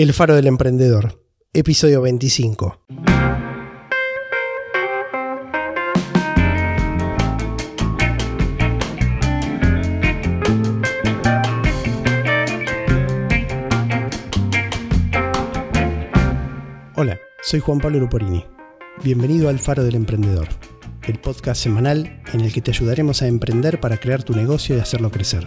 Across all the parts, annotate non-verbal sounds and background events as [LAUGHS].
El Faro del Emprendedor, episodio 25. Hola, soy Juan Pablo Luporini. Bienvenido al Faro del Emprendedor, el podcast semanal en el que te ayudaremos a emprender para crear tu negocio y hacerlo crecer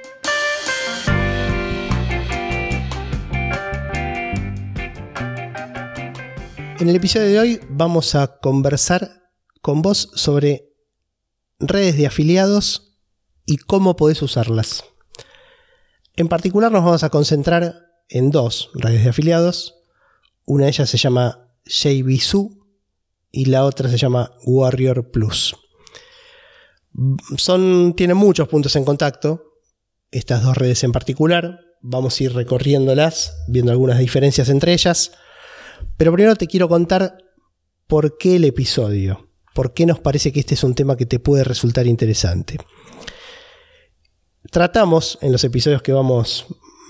En el episodio de hoy vamos a conversar con vos sobre redes de afiliados y cómo podés usarlas. En particular nos vamos a concentrar en dos redes de afiliados. Una de ellas se llama JVSU y la otra se llama Warrior Plus. Tienen muchos puntos en contacto, estas dos redes en particular. Vamos a ir recorriéndolas, viendo algunas diferencias entre ellas. Pero primero te quiero contar por qué el episodio, por qué nos parece que este es un tema que te puede resultar interesante. Tratamos en los episodios que vamos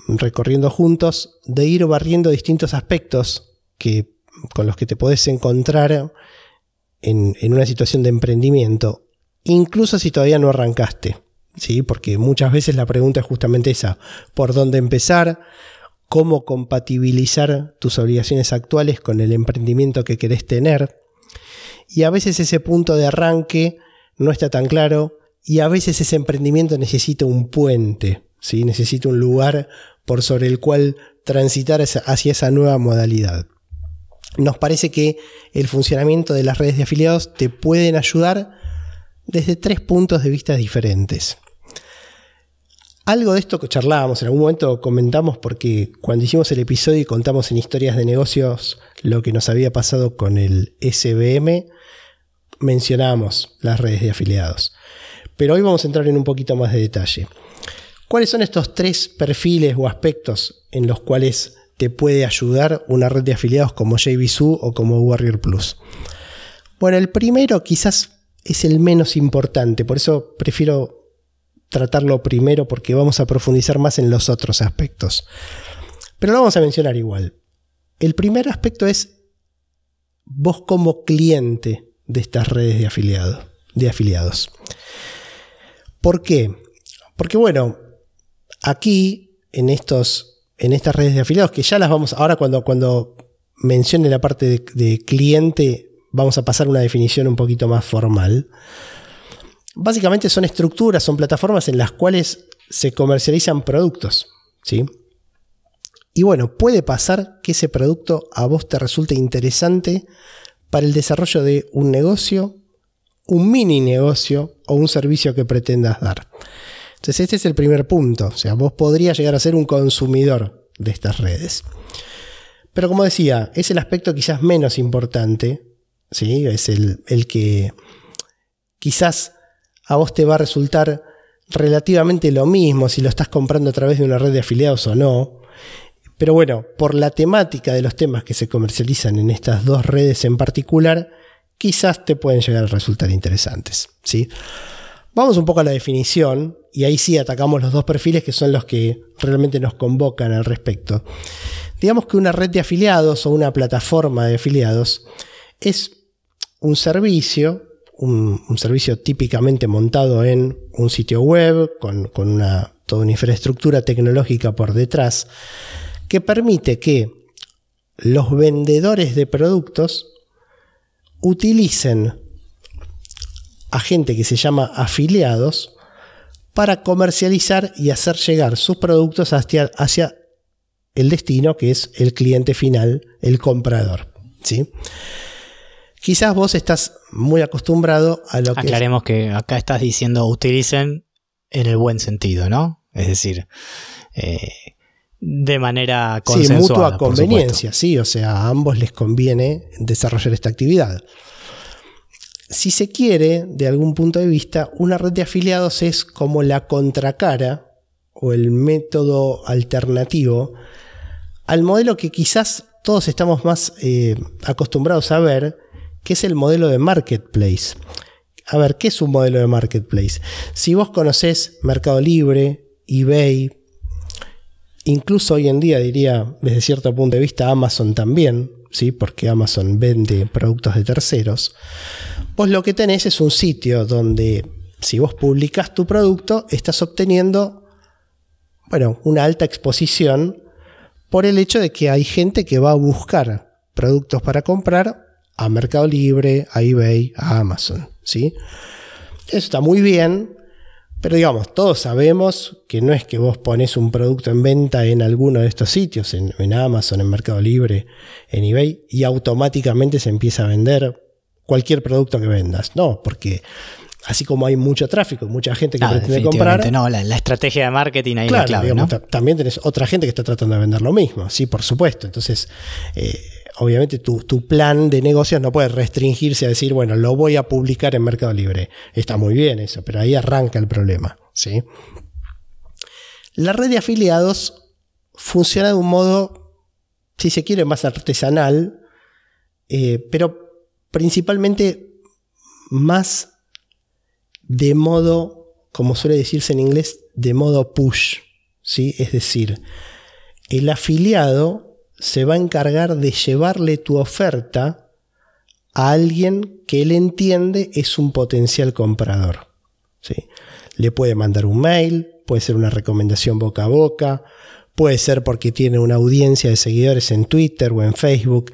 recorriendo juntos de ir barriendo distintos aspectos que, con los que te podés encontrar en, en una situación de emprendimiento, incluso si todavía no arrancaste. ¿sí? Porque muchas veces la pregunta es justamente esa, ¿por dónde empezar? Cómo compatibilizar tus obligaciones actuales con el emprendimiento que querés tener. Y a veces ese punto de arranque no está tan claro y a veces ese emprendimiento necesita un puente, ¿sí? necesita un lugar por sobre el cual transitar hacia esa nueva modalidad. Nos parece que el funcionamiento de las redes de afiliados te pueden ayudar desde tres puntos de vista diferentes. Algo de esto que charlábamos, en algún momento comentamos porque cuando hicimos el episodio y contamos en historias de negocios lo que nos había pasado con el SBM, mencionábamos las redes de afiliados. Pero hoy vamos a entrar en un poquito más de detalle. ¿Cuáles son estos tres perfiles o aspectos en los cuales te puede ayudar una red de afiliados como JVSU o como Warrior Plus? Bueno, el primero quizás es el menos importante, por eso prefiero tratarlo primero porque vamos a profundizar más en los otros aspectos. Pero lo vamos a mencionar igual. El primer aspecto es vos como cliente de estas redes de, afiliado, de afiliados. ¿Por qué? Porque bueno, aquí en, estos, en estas redes de afiliados, que ya las vamos, ahora cuando, cuando mencione la parte de, cliente, vamos a pasar una definición un poquito más formal. Básicamente son estructuras, son plataformas en las cuales se comercializan productos. ¿sí? Y bueno, puede pasar que ese producto a vos te resulte interesante para el desarrollo de un negocio, un mini negocio o un servicio que pretendas dar. Entonces este es el primer punto. O sea, vos podrías llegar a ser un consumidor de estas redes. Pero como decía, es el aspecto quizás menos importante. ¿sí? Es el, el que quizás a vos te va a resultar relativamente lo mismo si lo estás comprando a través de una red de afiliados o no. Pero bueno, por la temática de los temas que se comercializan en estas dos redes en particular, quizás te pueden llegar a resultar interesantes. ¿sí? Vamos un poco a la definición y ahí sí atacamos los dos perfiles que son los que realmente nos convocan al respecto. Digamos que una red de afiliados o una plataforma de afiliados es un servicio un, servicio típicamente montado en un sitio web con, una, toda una infraestructura tecnológica por detrás que permite que los vendedores de productos utilicen a gente que se llama afiliados para comercializar y hacer llegar sus productos hacia, hacia el destino, que es el cliente final, el comprador. ¿sí? Quizás vos estás muy acostumbrado a lo que... Aclaremos que acá estás diciendo utilicen en el buen sentido, ¿no? Es decir, eh, de manera consensuada. Sí, mutua conveniencia, sí, o sea, a ambos les conviene desarrollar esta actividad. Si se quiere, de algún punto de vista, una red de afiliados es como la contracara o el método alternativo al modelo que quizás todos estamos más eh, acostumbrados a ver, que es el modelo de marketplace. A ver, ¿qué es un modelo de marketplace? Si vos conocés Mercado Libre, eBay, incluso hoy en día diría desde cierto punto de vista Amazon también, ¿sí? porque Amazon vende productos de terceros, vos lo que tenés es un sitio donde si vos publicas tu producto estás obteniendo bueno, una alta exposición por el hecho de que hay gente que va a buscar productos para comprar a Mercado Libre, a eBay, a Amazon. ¿sí? Eso está muy bien, pero digamos, todos sabemos que no es que vos pones un producto en venta en alguno de estos sitios, en, Amazon, en Mercado Libre, en eBay, y automáticamente se empieza a vender cualquier producto que vendas. No, porque así como hay mucho tráfico, mucha gente que pretende comprar. No, la, estrategia de marketing ahí la clave. También tenés otra gente que está tratando de vender lo mismo, sí, por supuesto. Entonces, eh, obviamente tu, plan de negocios no puede restringirse a decir, bueno, lo voy a publicar en Mercado Libre. Está muy bien eso, pero ahí arranca el problema. ¿sí? La red de afiliados funciona de un modo, si se quiere, más artesanal, eh, pero principalmente más de modo, como suele decirse en inglés, de modo push. ¿sí? Es decir, el afiliado se va a encargar de llevarle tu oferta a alguien que él entiende es un potencial comprador. ¿sí? Le puede mandar un mail, puede ser una recomendación boca a boca, puede ser porque tiene una audiencia de seguidores en Twitter o en Facebook,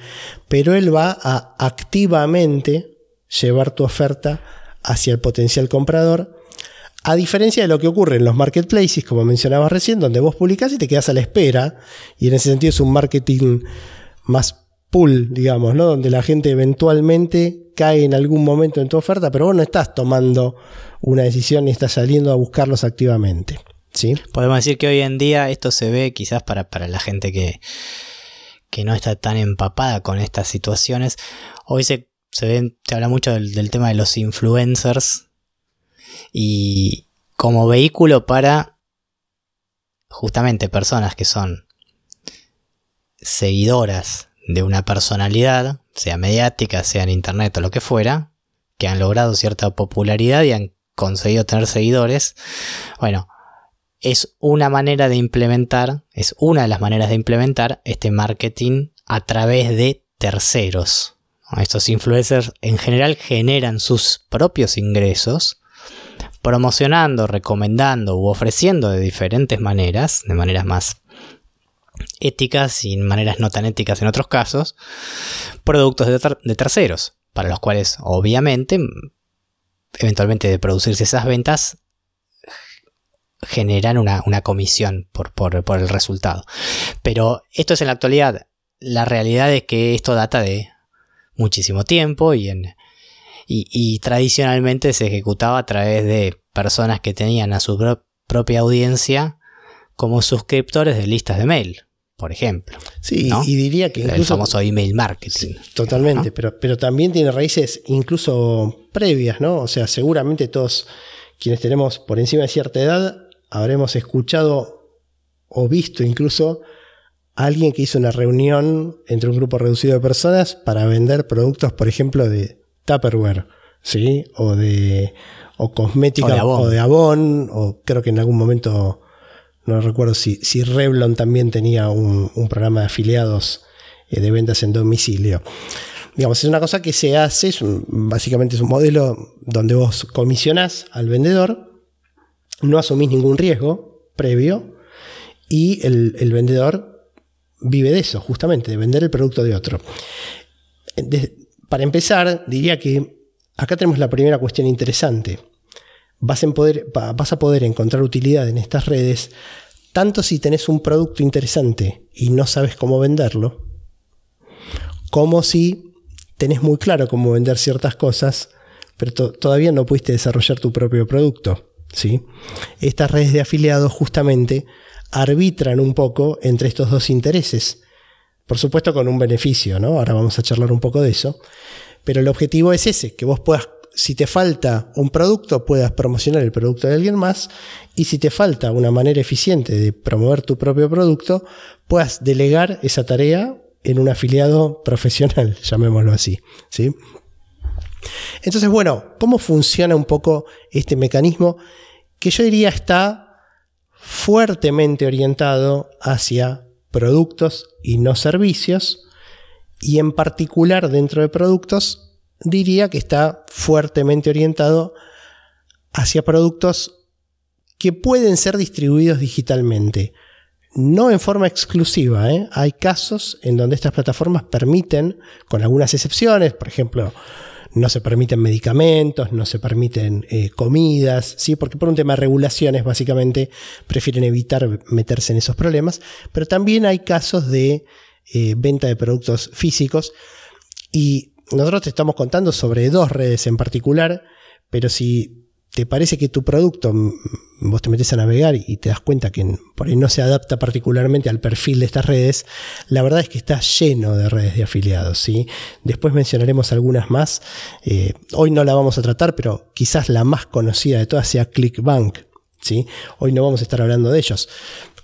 pero él va a activamente llevar tu oferta hacia el potencial comprador a diferencia de lo que ocurre en los marketplaces, como mencionabas recién, donde vos publicás y te quedas a la espera, y en ese sentido es un marketing más pull, digamos, ¿no? Donde la gente eventualmente cae en algún momento en tu oferta, pero vos no estás tomando una decisión ni estás saliendo a buscarlos activamente. ¿sí? Podemos decir que hoy en día esto se ve quizás para, para la gente que, que no está tan empapada con estas situaciones. Hoy se, se, ve, se habla mucho del tema de los influencers, y como vehículo para justamente personas que son seguidoras de una personalidad, sea mediática, sea en internet o lo que fuera, que han logrado cierta popularidad y han conseguido tener seguidores, bueno, es una manera de implementar, es una de las maneras de implementar este marketing a través de terceros. Estos influencers en general generan sus propios ingresos promocionando, recomendando u ofreciendo de diferentes maneras, de maneras más éticas y maneras no tan éticas en otros casos, productos de, terceros, para los cuales obviamente, eventualmente de producirse esas ventas, generan una, comisión por, por, el resultado. Pero esto es en la actualidad. La realidad es que esto data de muchísimo tiempo y en, y, tradicionalmente se ejecutaba a través de personas que tenían a su propia audiencia como suscriptores de listas de mail, por ejemplo. Sí, y diría que incluso... El famoso email marketing. totalmente, pero, pero también tiene raíces incluso previas, ¿no? O sea, seguramente todos quienes tenemos por encima de cierta edad habremos escuchado o visto incluso a alguien que hizo una reunión entre un grupo reducido de personas para vender productos, por ejemplo, de Tupperware, ¿sí? O de o cosmética o de Avon, o, creo que en algún momento, no recuerdo si, si Revlon también tenía un, programa de afiliados eh, de ventas en domicilio. Digamos, es una cosa que se hace, básicamente es un modelo donde vos comisionás al vendedor, no asumís ningún riesgo previo y el, vendedor vive de eso, justamente, de vender el producto de otro para empezar, diría que acá tenemos la primera cuestión interesante. Vas, a poder encontrar utilidad en estas redes tanto si tenés un producto interesante y no sabes cómo venderlo, como si tenés muy claro cómo vender ciertas cosas, pero todavía no pudiste desarrollar tu propio producto. ¿sí? Estas redes de afiliados justamente arbitran un poco entre estos dos intereses. Por supuesto con un beneficio, ¿no? Ahora vamos a charlar un poco de eso. Pero el objetivo es ese, que vos puedas, si te falta un producto, puedas promocionar el producto de alguien más. Y si te falta una manera eficiente de promover tu propio producto, puedas delegar esa tarea en un afiliado [LAUGHS] profesional, llamémoslo así. ¿sí? Entonces, bueno, ¿cómo funciona un poco este mecanismo? Que yo diría está fuertemente orientado hacia productos y no servicios, y en particular dentro de productos, diría que está fuertemente orientado hacia productos que pueden ser distribuidos digitalmente. No en forma exclusiva, ¿eh? hay casos en donde estas plataformas permiten, con algunas excepciones, por ejemplo, no se permiten medicamentos, no se permiten eh, comidas, ¿sí? porque por un tema de regulaciones básicamente prefieren evitar meterse en esos problemas, pero también hay casos de eh, venta de productos físicos y nosotros te estamos contando sobre dos redes en particular, pero si te parece que tu producto, vos te metes a navegar y te das cuenta que por ahí no se adapta particularmente al perfil de estas redes, la verdad es que está lleno de redes de afiliados. ¿sí? Después mencionaremos algunas más. Eh, hoy no la vamos a tratar, pero quizás la más conocida de todas sea ClickBank. ¿sí? Hoy no vamos a estar hablando de ellos.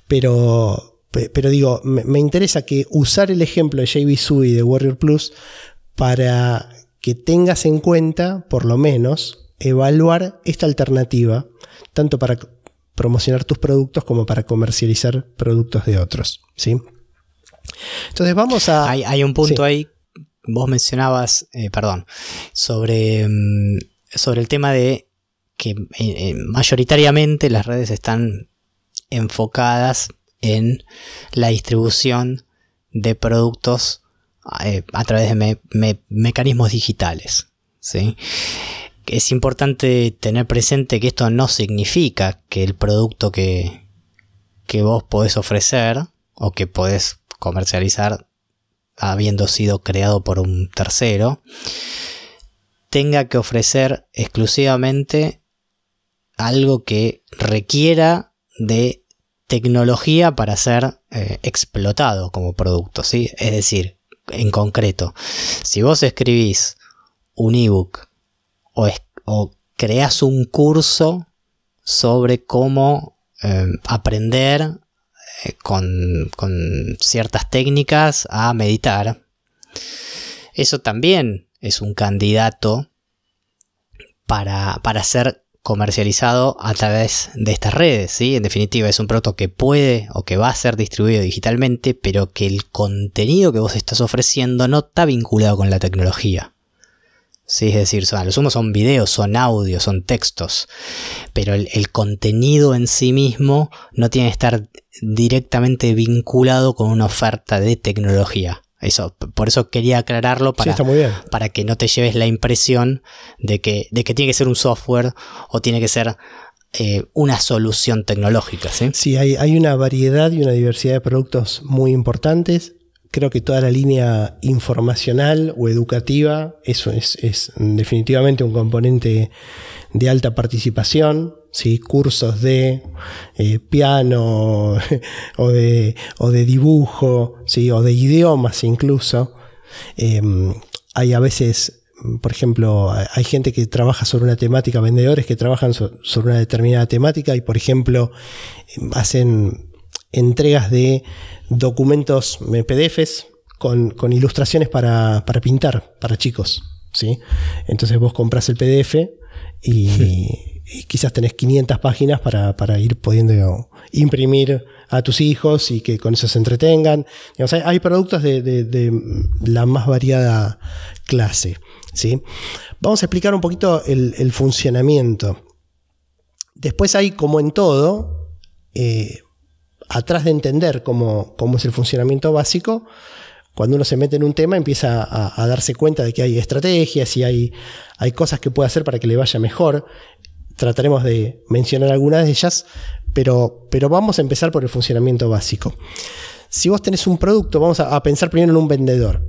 Pero, pero digo, me, interesa que usar el ejemplo de JB y de Warrior Plus para que tengas en cuenta, por lo menos, evaluar esta alternativa, tanto para promocionar tus productos como para comercializar productos de otros. ¿sí? Entonces vamos a... Hay, un punto ahí, vos mencionabas, eh, perdón, sobre, mm, sobre el tema de que eh, eh, mayoritariamente las redes están enfocadas en la distribución de productos a través de mecanismos digitales. ¿sí? Es importante tener presente que esto no significa que el producto que, que vos podés ofrecer o que podés comercializar habiendo sido creado por un tercero, tenga que ofrecer exclusivamente algo que requiera de tecnología para ser eh, explotado como producto, ¿sí? Es decir, en concreto, si vos escribís un ebook o, creas un curso sobre cómo eh, aprender eh, con, ciertas técnicas a meditar. Eso también es un candidato para, para ser comercializado a través de estas redes, ¿sí? En definitiva, es un producto que puede o que va a ser distribuido digitalmente, pero que el contenido que vos estás ofreciendo no está vinculado con la tecnología. Sí, es decir, son, lo son videos, son audios, son textos, pero el, contenido en sí mismo no tiene que estar directamente vinculado con una oferta de tecnología. Eso, por eso quería aclararlo para, para que no te lleves la impresión de que, de que tiene que ser un software o tiene que ser eh, una solución tecnológica. Sí, sí hay, hay, una variedad y una diversidad de productos muy importantes creo que toda la línea informacional o educativa, eso es, definitivamente un componente de alta participación, ¿sí? cursos de eh, piano [LAUGHS] o de, o de dibujo, ¿sí? o de idiomas incluso. Em, hay a veces, por ejemplo, hay gente que trabaja sobre una temática, vendedores que trabajan sobre una determinada temática y, por ejemplo, hacen entregas de documentos PDFs con, con ilustraciones para, para, pintar, para chicos. ¿sí? Entonces vos compras el PDF y, quizás tenés 500 páginas para, para, ir pudiendo imprimir a tus hijos y que con eso se entretengan. hay, productos de, de, la más variada clase. ¿sí? Vamos a explicar un poquito el, el funcionamiento. Después hay, como en todo, eh, atrás de entender cómo, es el funcionamiento básico, cuando uno se mete en un tema empieza a, darse cuenta de que hay estrategias y hay, hay, cosas que puede hacer para que le vaya mejor. Trataremos de mencionar algunas de ellas, pero, pero vamos a empezar por el funcionamiento básico. Si vos tenés un producto, vamos a, a pensar primero en un vendedor.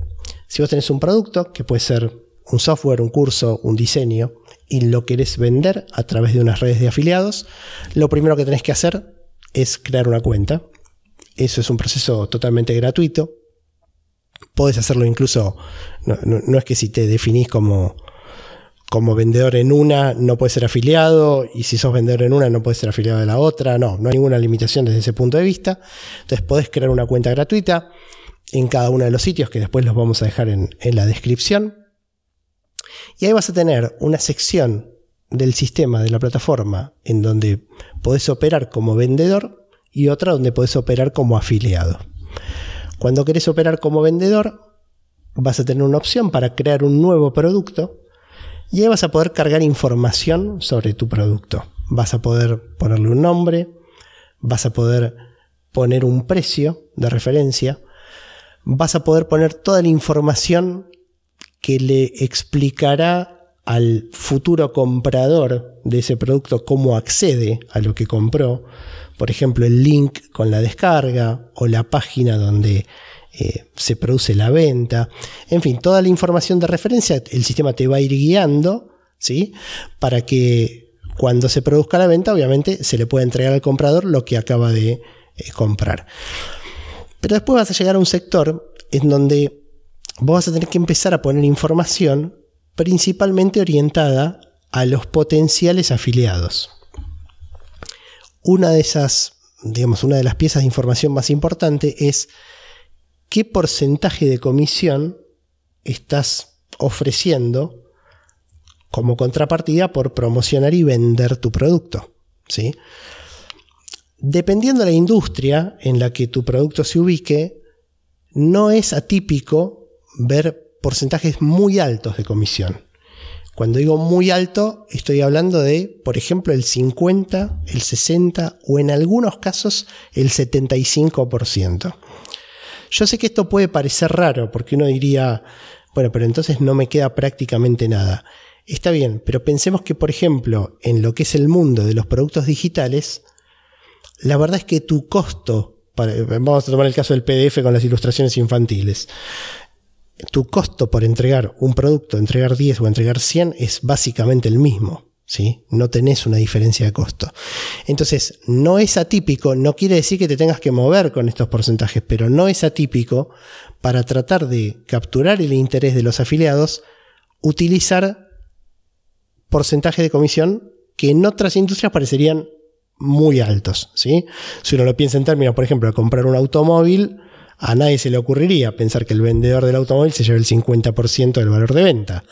Si vos tenés un producto, que puede ser un software, un curso, un diseño, y lo querés vender a través de unas redes de afiliados, lo primero que tenés que hacer es crear una cuenta. Eso es un proceso totalmente gratuito. Podés hacerlo incluso, no, es que si te definís como, como vendedor en una, no puedes ser afiliado, y si sos vendedor en una, no puedes ser afiliado de la otra. No, no hay ninguna limitación desde ese punto de vista. Entonces podés crear una cuenta gratuita en cada uno de los sitios que después los vamos a dejar en, en la descripción. Y ahí vas a tener una sección del sistema de la plataforma en donde podés operar como vendedor y otra donde podés operar como afiliado. Cuando querés operar como vendedor, vas a tener una opción para crear un nuevo producto y ahí vas a poder cargar información sobre tu producto. Vas a poder ponerle un nombre, vas a poder poner un precio de referencia, vas a poder poner toda la información que le explicará al futuro comprador de ese producto cómo accede a lo que compró. Por ejemplo, el link con la descarga o la página donde eh, se produce la venta. En fin, toda la información de referencia, el sistema te va a ir guiando, ¿sí? Para que cuando se produzca la venta, obviamente se le pueda entregar al comprador lo que acaba de eh, comprar. Pero después vas a llegar a un sector en donde vos vas a tener que empezar a poner información principalmente orientada a los potenciales afiliados. Una de esas, digamos, una de las piezas de información más importante es qué porcentaje de comisión estás ofreciendo como contrapartida por promocionar y vender tu producto. ¿sí? Dependiendo de la industria en la que tu producto se ubique, no es atípico ver porcentajes muy altos de comisión. Cuando digo muy alto, estoy hablando de, por ejemplo, el 50, el 60 o en algunos casos el 75%. Yo sé que esto puede parecer raro porque uno diría, bueno, pero entonces no me queda prácticamente nada. Está bien, pero pensemos que, por ejemplo, en lo que es el mundo de los productos digitales, la verdad es que tu costo, vamos a tomar el caso del PDF con las ilustraciones infantiles, tu costo por entregar un producto, entregar 10 o entregar 100 es básicamente el mismo. ¿Sí? No tenés una diferencia de costo. Entonces, no es atípico, no quiere decir que te tengas que mover con estos porcentajes, pero no es atípico para tratar de capturar el interés de los afiliados, utilizar porcentajes de comisión que en otras industrias parecerían muy altos. ¿sí? Si uno lo piensa en términos, por ejemplo, de comprar un automóvil, a nadie se le ocurriría pensar que el vendedor del automóvil se lleve el 50% del valor de venta.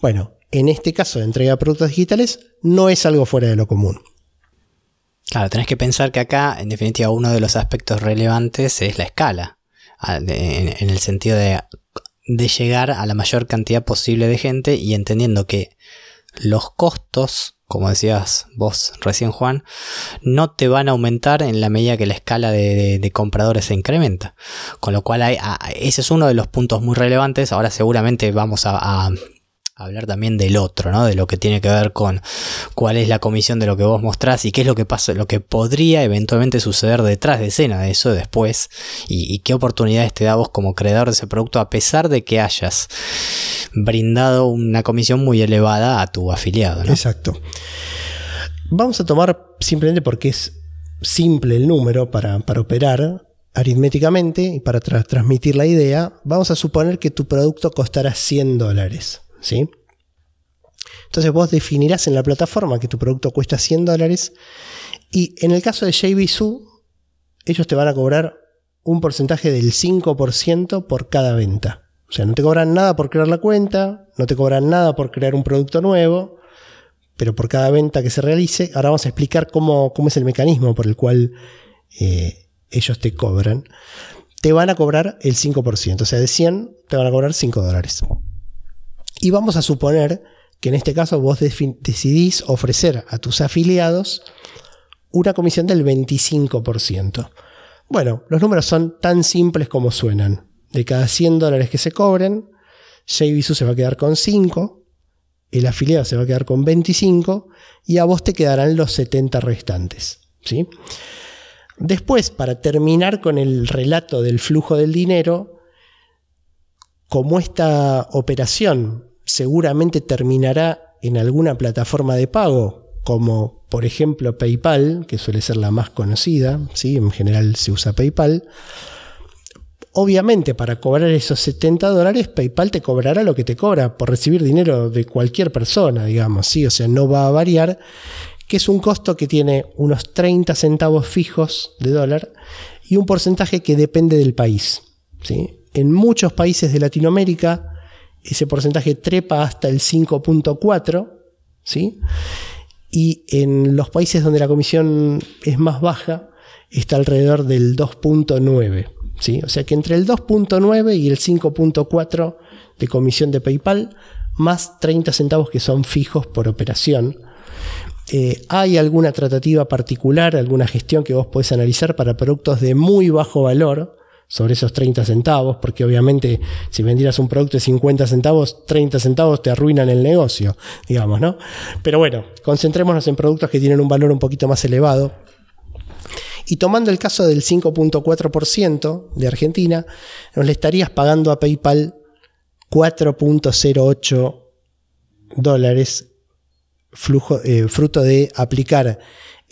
Bueno, en este caso de entrega de productos digitales no es algo fuera de lo común. Claro, tenés que pensar que acá, en definitiva, uno de los aspectos relevantes es la escala, en el sentido de, de llegar a la mayor cantidad posible de gente y entendiendo que los costos como decías vos recién Juan, no te van a aumentar en la medida que la escala de, compradores se incrementa. Con lo cual ese es uno de los puntos muy relevantes. Ahora seguramente vamos a hablar también del otro, ¿no? De lo que tiene que ver con cuál es la comisión de lo que vos mostrás y qué es lo que pasa, lo que podría eventualmente suceder detrás de escena de eso después y, qué oportunidades te da vos como creador de ese producto a pesar de que hayas brindado una comisión muy elevada a tu afiliado, Exacto. Vamos a tomar simplemente porque es simple el número para, operar aritméticamente y para transmitir la idea, vamos a suponer que tu producto costará 100 dólares. ¿Sí? Entonces vos definirás en la plataforma que tu producto cuesta 100 dólares y en el caso de JVSU, ellos te van a cobrar un porcentaje del 5% por cada venta. O sea, no te cobran nada por crear la cuenta, no te cobran nada por crear un producto nuevo, pero por cada venta que se realice, ahora vamos a explicar cómo, es el mecanismo por el cual eh, ellos te cobran. Te van a cobrar el 5%, o sea, de 100 te van a cobrar 5 dólares. Y vamos a suponer que en este caso vos decidís ofrecer a tus afiliados una comisión del 25%. Bueno, los números son tan simples como suenan. De cada 100 dólares que se cobren, JVSU se va a quedar con 5, el afiliado se va a quedar con 25 y a vos te quedarán los 70 restantes. ¿sí? Después, para terminar con el relato del flujo del dinero, como esta operación seguramente terminará en alguna plataforma de pago, como por ejemplo PayPal, que suele ser la más conocida, ¿sí? en general se usa PayPal, Obviamente, para cobrar esos 70 dólares, PayPal te cobrará lo que te cobra por recibir dinero de cualquier persona, digamos, ¿sí? O sea, no va a variar, que es un costo que tiene unos 30 centavos fijos de dólar y un porcentaje que depende del país, ¿sí? En muchos países de Latinoamérica, ese porcentaje trepa hasta el 5.4, ¿sí? Y en los países donde la comisión es más baja, está alrededor del 2.9. O sea que entre el 2.9 y el 5.4 de comisión de PayPal, más 30 centavos que son fijos por operación. Eh, ¿Hay alguna tratativa particular, alguna gestión que vos podés analizar para productos de muy bajo valor sobre esos 30 centavos? Porque obviamente si vendieras un producto de 50 centavos, 30 centavos te arruinan el negocio, digamos, ¿no? Pero bueno, concentrémonos en productos que tienen un valor un poquito más elevado. Y tomando el caso del 5.4% de Argentina, nos le estarías pagando a PayPal 4.08 dólares flujo, eh, fruto de aplicar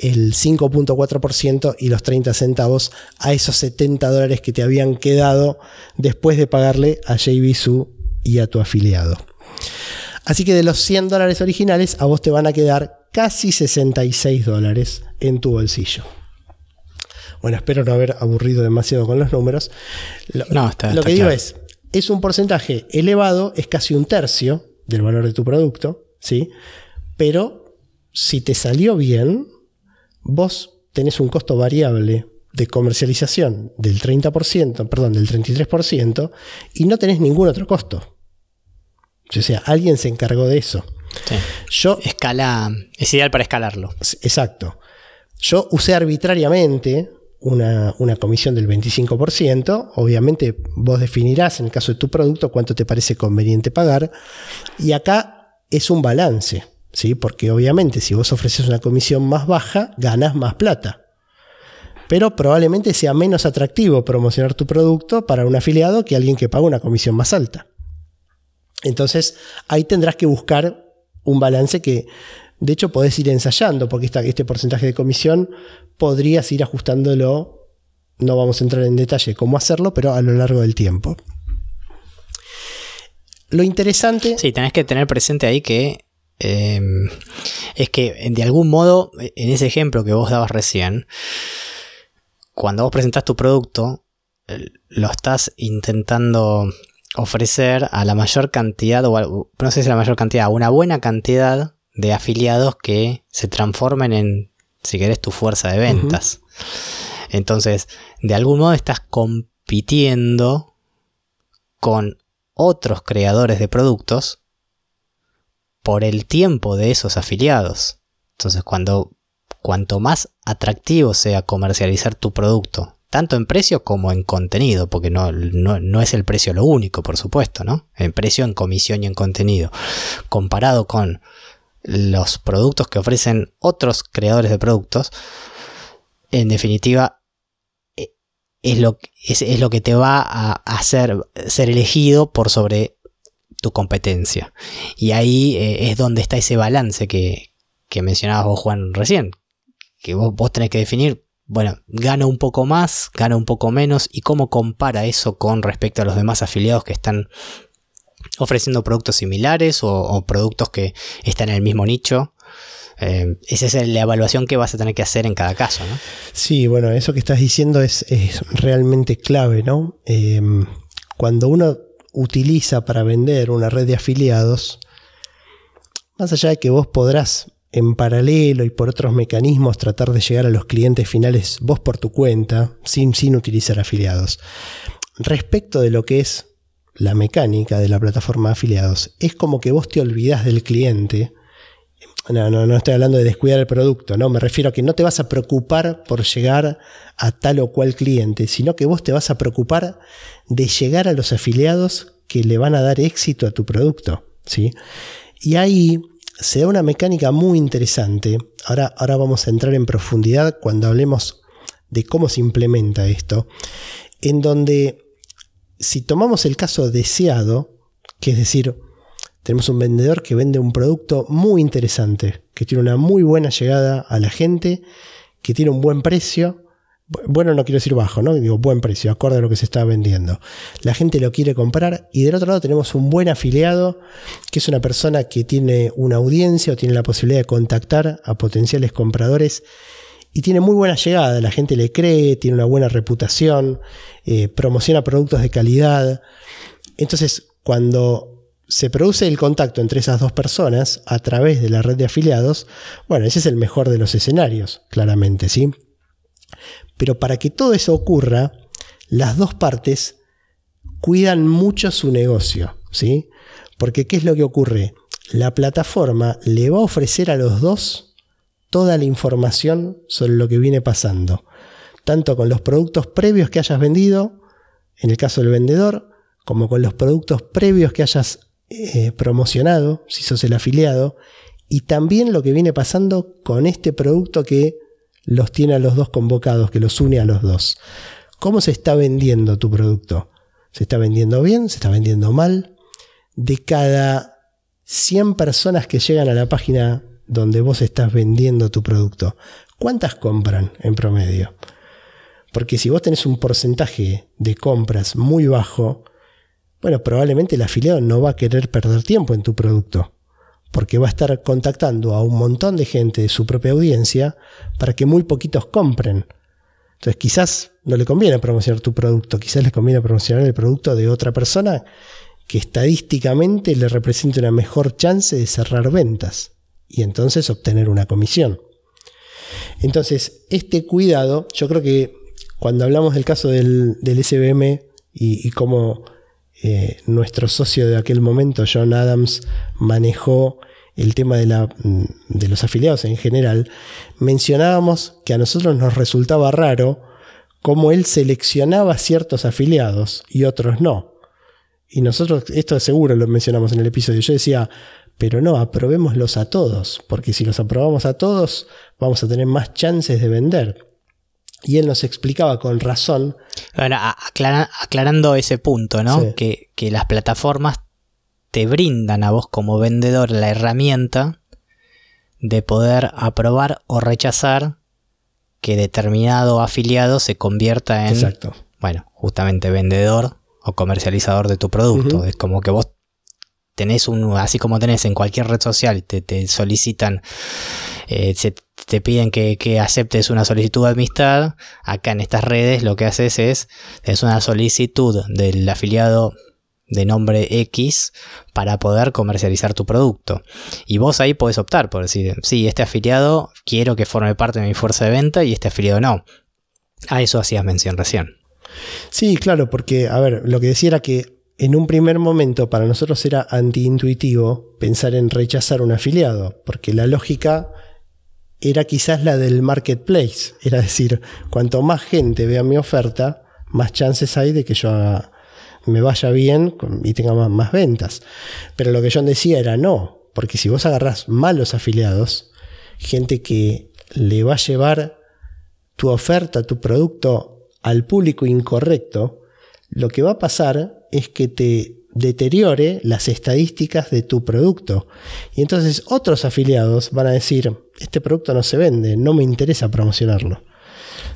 el 5.4% y los 30 centavos a esos 70 dólares que te habían quedado después de pagarle a JVSU y a tu afiliado. Así que de los 100 dólares originales a vos te van a quedar casi 66 dólares en tu bolsillo. Bueno, espero no haber aburrido demasiado con los números. Lo, no, está, lo que digo es, es un porcentaje elevado, es casi un tercio del valor de tu producto, ¿sí? Pero si te salió bien, vos tenés un costo variable de comercialización del 30%, perdón, del 33%, y no tenés ningún otro costo. O sea, alguien se encargó de eso. Yo, Escala, es ideal para escalarlo. Exacto. Yo usé arbitrariamente una, comisión del 25%. Obviamente vos definirás en el caso de tu producto cuánto te parece conveniente pagar. Y acá es un balance, ¿sí? porque obviamente si vos ofreces una comisión más baja, ganas más plata. Pero probablemente sea menos atractivo promocionar tu producto para un afiliado que alguien que paga una comisión más alta. Entonces ahí tendrás que buscar un balance que de hecho, podés ir ensayando, porque este porcentaje de comisión podrías ir ajustándolo. No vamos a entrar en detalle cómo hacerlo, pero a lo largo del tiempo. Lo interesante. Sí, tenés que tener presente ahí que. Em, es que de algún modo, en ese ejemplo que vos dabas recién, cuando vos presentás tu producto, lo estás intentando ofrecer a la mayor cantidad, o no sé si la mayor cantidad, a una buena cantidad de afiliados que se transformen en, si querés, tu fuerza de ventas. Entonces, de algún modo estás compitiendo con otros creadores de productos por el tiempo de esos afiliados. Entonces, cuando cuanto más atractivo sea comercializar tu producto, tanto en precio como en contenido, porque no, no, no, es el precio lo único, por supuesto, ¿no? En precio, en comisión y en contenido. Comparado con los productos que ofrecen otros creadores de productos, en definitiva, eh, es lo, es, lo que te va a hacer ser elegido por sobre tu competencia. Y ahí eh, es donde está ese balance que, que mencionabas vos, Juan, recién. Que vos, tenés que definir, bueno, gana un poco más, gana un poco menos, y cómo compara eso con respecto a los demás afiliados que están ofreciendo productos similares o, productos que están en el mismo nicho. Eh, esa es la evaluación que vas a tener que hacer en cada caso, ¿no? Sí, bueno, eso que estás diciendo es, realmente clave, ¿no? Em, cuando uno utiliza para vender una red de afiliados, más allá de que vos podrás en paralelo y por otros mecanismos tratar de llegar a los clientes finales vos por tu cuenta, sin, sin utilizar afiliados. Respecto de lo que es la mecánica de la plataforma de afiliados, es como que vos te olvidas del cliente. No, no, no estoy hablando de descuidar el producto, no, me refiero a que no te vas a preocupar por llegar a tal o cual cliente, sino que vos te vas a preocupar de llegar a los afiliados que le van a dar éxito a tu producto, ¿sí? Y ahí se da una mecánica muy interesante. Ahora, ahora vamos a entrar en profundidad cuando hablemos de cómo se implementa esto, en donde si tomamos el caso deseado, que es decir, tenemos un vendedor que vende un producto muy interesante, que tiene una muy buena llegada a la gente, que tiene un buen precio, bueno, no quiero decir bajo, ¿no? Digo buen precio, acorde a lo que se está vendiendo. La gente lo quiere comprar y del otro lado tenemos un buen afiliado, que es una persona que tiene una audiencia o tiene la posibilidad de contactar a potenciales compradores y tiene muy buena llegada, la gente le cree, tiene una buena reputación, eh, promociona productos de calidad. Entonces, cuando se produce el contacto entre esas dos personas a través de la red de afiliados, bueno, ese es el mejor de los escenarios, claramente, ¿sí? Pero para que todo eso ocurra, las dos partes cuidan mucho su negocio, ¿sí? Porque ¿qué es lo que ocurre? La plataforma le va a ofrecer a los dos toda la información sobre lo que viene pasando, tanto con los productos previos que hayas vendido, en el caso del vendedor, como con los productos previos que hayas eh, promocionado, si sos el afiliado, y también lo que viene pasando con este producto que los tiene a los dos convocados, que los une a los dos. ¿Cómo se está vendiendo tu producto? ¿Se está vendiendo bien? ¿Se está vendiendo mal? De cada 100 personas que llegan a la página donde vos estás vendiendo tu producto, ¿cuántas compran en promedio? Porque si vos tenés un porcentaje de compras muy bajo, bueno, probablemente el afiliado no va a querer perder tiempo en tu producto porque va a estar contactando a un montón de gente de su propia audiencia para que muy poquitos compren. Entonces quizás no le conviene promocionar tu producto, quizás les conviene promocionar el producto de otra persona que estadísticamente le represente una mejor chance de cerrar ventas y entonces obtener una comisión. Entonces, este cuidado, yo creo que cuando hablamos del caso del, SBM y cómo eh, nuestro socio de aquel momento, John Adams, manejó el tema de, mm, de los afiliados en general, mencionábamos que a nosotros nos resultaba raro cómo él seleccionaba ciertos afiliados y otros no. Y nosotros, esto seguro lo mencionamos en el episodio, yo decía, pero no, aprobémoslos a todos, porque si los aprobamos a todos, vamos a tener más chances de vender. Y él nos explicaba con razón. Bueno, aclarando ese punto, ¿no? Que, que, las plataformas te brindan a vos como vendedor la herramienta de poder aprobar o rechazar que determinado afiliado se convierta en, Exacto. bueno, justamente vendedor o comercializador de tu producto. Es como que vos tenés un, así como tenés en cualquier red social, te, te solicitan eh, se te piden que, aceptes una solicitud de amistad, acá en estas redes lo que haces es, es una solicitud del afiliado de nombre X para poder comercializar tu producto. Y vos ahí podés optar por decir, sí, este afiliado quiero que forme parte de mi fuerza de venta y este afiliado no. A eso hacías mención recién. Sí, claro, porque, a ver, lo que decía era que en un primer momento para nosotros era antiintuitivo pensar en rechazar un afiliado, porque la lógica era quizás la del marketplace. Era decir, cuanto más gente vea mi oferta, más chances hay de que yo me vaya bien y tenga más, ventas. Pero lo que John decía era no, porque si vos agarrás malos afiliados, gente que le va a llevar tu oferta, tu producto al público incorrecto, lo que va a pasar es que te deteriore las estadísticas de tu producto. Y entonces otros afiliados van a decir, este producto no se vende, no me interesa promocionarlo.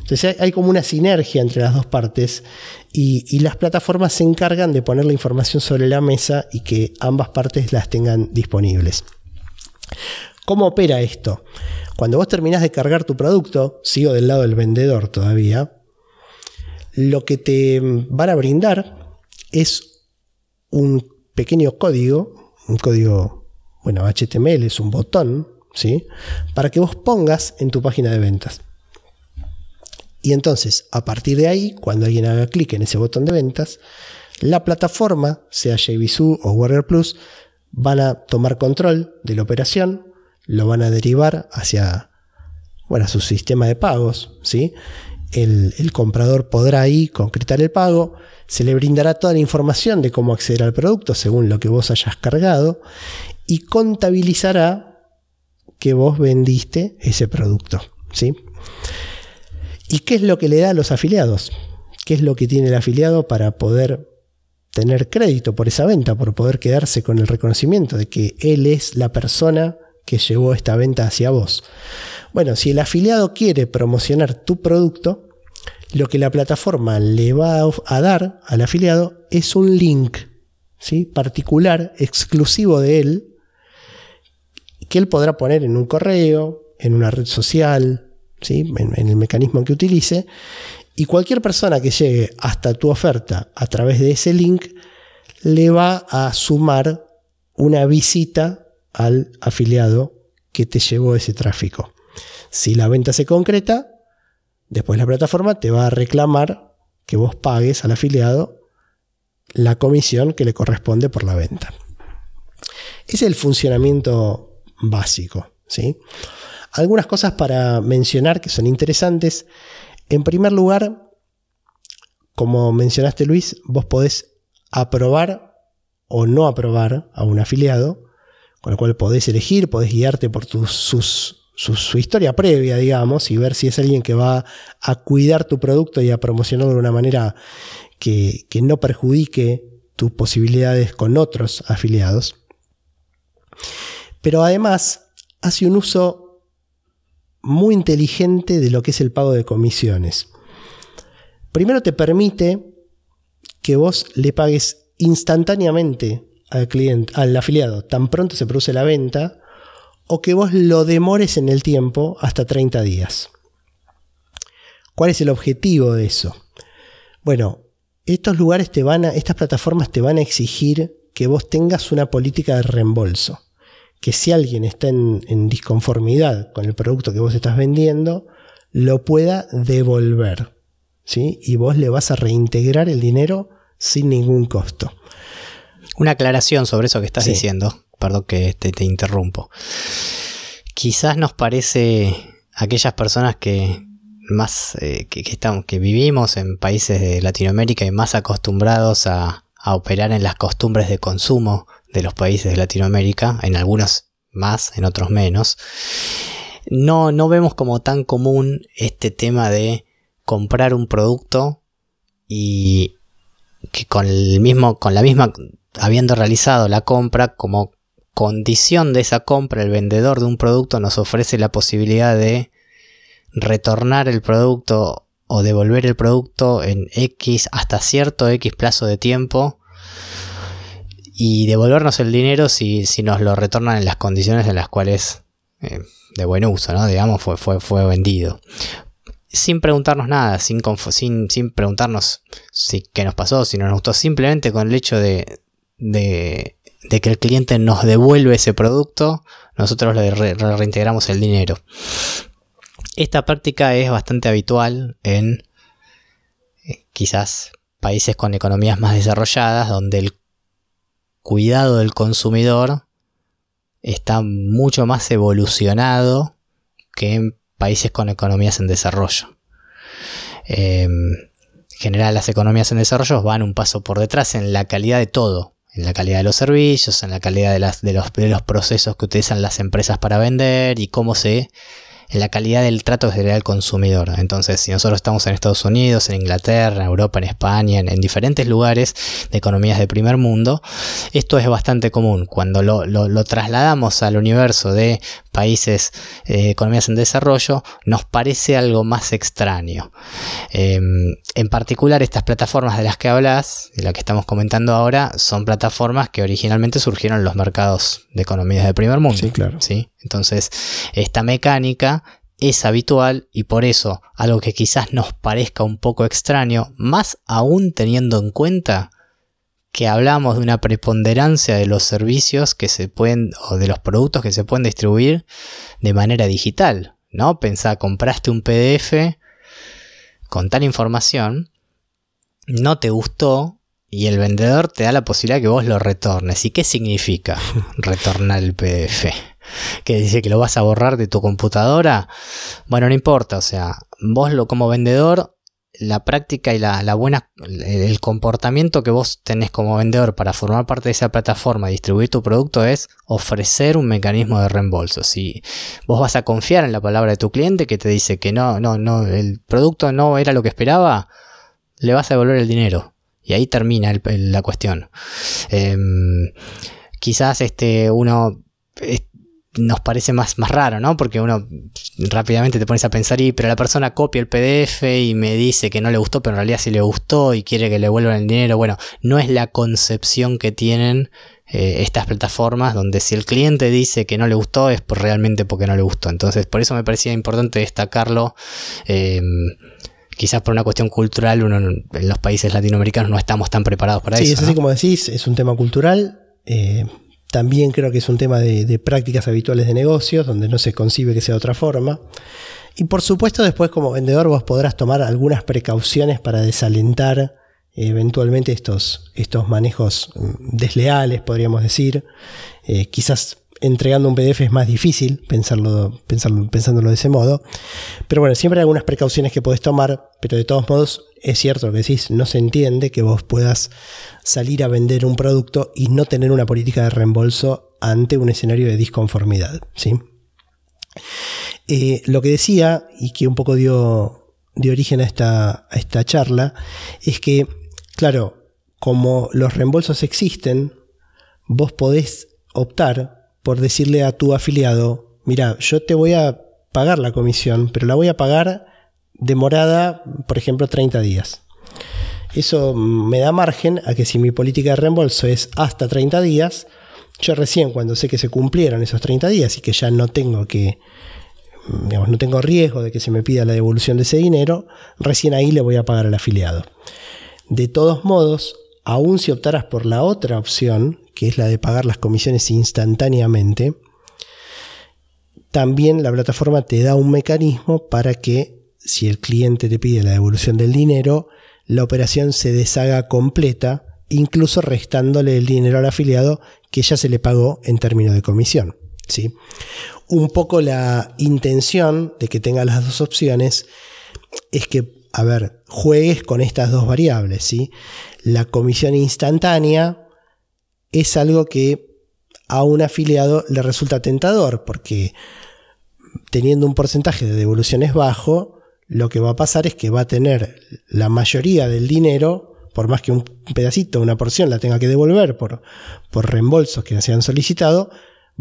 Entonces hay, como una sinergia entre las dos partes y, las plataformas se encargan de poner la información sobre la mesa y que ambas partes las tengan disponibles. ¿Cómo opera esto? Cuando vos terminás de cargar tu producto, sigo del lado del vendedor todavía, lo que te van a brindar es un pequeño código, un código, bueno, HTML es un botón, ¿sí? Para que vos pongas en tu página de ventas. Y entonces, a partir de ahí, cuando alguien haga clic en ese botón de ventas, la plataforma, sea JVZoo o Warrior Plus, van a tomar control de la operación, lo van a derivar hacia bueno, su sistema de pagos, ¿sí? El, el comprador podrá ahí concretar el pago, se le brindará toda la información de cómo acceder al producto según lo que vos hayas cargado y contabilizará que vos vendiste ese producto. ¿sí? ¿Y qué es lo que le da a los afiliados? ¿Qué es lo que tiene el afiliado para poder tener crédito por esa venta, por poder quedarse con el reconocimiento de que él es la persona que llevó esta venta hacia vos? Bueno, si el afiliado quiere promocionar tu producto, lo que la plataforma le va a dar al afiliado es un link ¿sí? particular, exclusivo de él, que él podrá poner en un correo, en una red social, ¿sí? en, el mecanismo que utilice, y cualquier persona que llegue hasta tu oferta a través de ese link le va a sumar una visita al afiliado que te llevó ese tráfico. Si la venta se concreta, después la plataforma te va a reclamar que vos pagues al afiliado la comisión que le corresponde por la venta. Ese es el funcionamiento básico. ¿sí? Algunas cosas para mencionar que son interesantes. En primer lugar, como mencionaste Luis, vos podés aprobar o no aprobar a un afiliado, con lo cual podés elegir, podés guiarte por tus, sus su, historia previa, digamos, y ver si es alguien que va a cuidar tu producto y a promocionarlo de una manera que, que no perjudique tus posibilidades con otros afiliados. Pero además hace un uso muy inteligente de lo que es el pago de comisiones. Primero te permite que vos le pagues instantáneamente al cliente, al afiliado, tan pronto se produce la venta, o que vos lo demores en el tiempo hasta 30 días. ¿Cuál es el objetivo de eso? Bueno, estos lugares te van a, estas plataformas te van a exigir que vos tengas una política de reembolso. Que si alguien está en, disconformidad con el producto que vos estás vendiendo, lo pueda devolver. ¿sí? Y vos le vas a reintegrar el dinero sin ningún costo. Una aclaración sobre eso que estás diciendo perdón que te, interrumpo. Quizás nos parece aquellas personas que más eh, que, estamos, que vivimos en países de Latinoamérica y más acostumbrados a, a, operar en las costumbres de consumo de los países de Latinoamérica, en algunos más, en otros menos, no, no vemos como tan común este tema de comprar un producto y que con el mismo, con la misma, habiendo realizado la compra, como condición de esa compra, el vendedor de un producto nos ofrece la posibilidad de retornar el producto o devolver el producto en X hasta cierto X plazo de tiempo y devolvernos el dinero si, nos lo retornan en las condiciones en las cuales eh, de buen uso, ¿no? digamos, fue, fue, fue vendido. Sin preguntarnos nada, sin, sin, sin preguntarnos si, qué nos pasó, si no nos gustó, simplemente con el hecho de, de de que el cliente nos devuelve ese producto, nosotros le reintegramos el dinero. Esta práctica es bastante habitual en eh, quizás países con economías más desarrolladas, donde el cuidado del consumidor está mucho más evolucionado que en países con economías en desarrollo. Em, en general las economías en desarrollo van un paso por detrás en la calidad de todo, en la calidad de los servicios, en la calidad de, los, de los procesos que utilizan las empresas para vender y cómo se en la calidad del trato que se le da al consumidor. Entonces, si nosotros estamos en Estados Unidos, en Inglaterra, en Europa, en España, en, diferentes lugares de economías de primer mundo, esto es bastante común. Cuando lo, trasladamos al universo de países, eh, economías en desarrollo, nos parece algo más extraño. Em, en particular, estas plataformas de las que hablas, de las que estamos comentando ahora, son plataformas que originalmente surgieron en los mercados de economías de primer mundo. Sí, claro. ¿sí? Entonces, esta mecánica es habitual y por eso algo que quizás nos parezca un poco extraño, más aún teniendo en cuenta que hablamos de una preponderancia de los servicios que se pueden o de los productos que se pueden distribuir de manera digital, ¿no? Pensá, compraste un PDF con tal información, no te gustó y el vendedor te da la posibilidad que vos lo retornes. ¿Y qué significa [LAUGHS] retornar el PDF? Que dice que lo vas a borrar de tu computadora, bueno, no importa, o sea, vos lo como vendedor la práctica y la, buena, el comportamiento que vos tenés como vendedor para formar parte de esa plataforma y distribuir tu producto es ofrecer un mecanismo de reembolso. Si vos vas a confiar en la palabra de tu cliente que te dice que no, no, no, el producto no era lo que esperaba, le vas a devolver el dinero. Y ahí termina la cuestión. Em, quizás este, uno nos parece más, más raro, ¿no? Porque uno rápidamente te pones a pensar, y pero la persona copia el PDF y me dice que no le gustó, pero en realidad sí le gustó y quiere que le vuelvan el dinero. Bueno, no es la concepción que tienen eh, estas plataformas donde si el cliente dice que no le gustó es por, realmente porque no le gustó. Entonces, por eso me parecía importante destacarlo. Em, quizás por una cuestión cultural, uno en los países latinoamericanos no estamos tan preparados para eso. Sí, es así como decís, es un tema cultural. Eh, también creo que es un tema de, prácticas habituales de negocios, donde no se concibe que sea de otra forma. Y por supuesto después como vendedor vos podrás tomar algunas precauciones para desalentar eh, eventualmente estos, estos manejos mm, desleales, podríamos decir. Eh, quizás entregando un PDF es más difícil pensarlo, pensarlo, pensándolo de ese modo. Pero bueno, siempre hay algunas precauciones que podés tomar, pero de todos modos es cierto lo que decís, no se entiende que vos puedas salir a vender un producto y no tener una política de reembolso ante un escenario de disconformidad. ¿sí? Eh, lo que decía, y que un poco dio, origen a esta, a esta charla, es que, claro, como los reembolsos existen, vos podés optar por decirle a tu afiliado, mira, yo te voy a pagar la comisión, pero la voy a pagar demorada, por ejemplo, 30 días. Eso me da margen a que si mi política de reembolso es hasta 30 días, yo recién cuando sé que se cumplieron esos 30 días y que ya no tengo que, digamos, no tengo riesgo de que se me pida la devolución de ese dinero, recién ahí le voy a pagar al afiliado. De todos modos, aun si optaras por la otra opción, que es la de pagar las comisiones instantáneamente, también la plataforma te da un mecanismo para que si el cliente te pide la devolución del dinero, la operación se deshaga completa, incluso restándole el dinero al afiliado que ya se le pagó en términos de comisión. ¿sí? Un poco la intención de que tenga las dos opciones es que, a ver, juegues con estas dos variables. ¿sí? La comisión instantánea es algo que a un afiliado le resulta tentador porque teniendo un porcentaje de devoluciones bajo, lo que va a pasar es que va a tener la mayoría del dinero, por más que un pedacito, una porción la tenga que devolver por, por reembolsos que se han solicitado,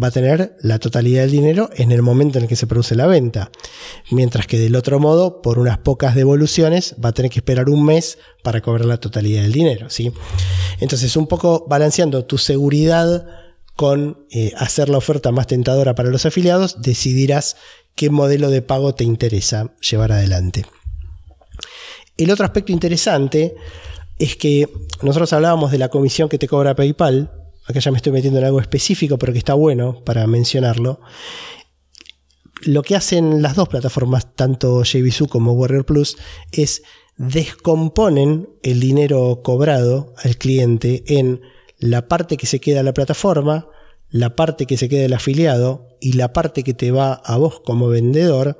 va a tener la totalidad del dinero en el momento en el que se produce la venta. Mientras que del otro modo, por unas pocas devoluciones, va a tener que esperar un mes para cobrar la totalidad del dinero. ¿sí? Entonces, un poco balanceando tu seguridad con eh, hacer la oferta más tentadora para los afiliados, decidirás qué modelo de pago te interesa llevar adelante. El otro aspecto interesante es que nosotros hablábamos de la comisión que te cobra PayPal, acá ya me estoy metiendo en algo específico, pero que está bueno para mencionarlo. Lo que hacen las dos plataformas, tanto JVSU como Warrior Plus, es descomponen el dinero cobrado al cliente en la parte que se queda en la plataforma, la parte que se queda el afiliado y la parte que te va a vos como vendedor.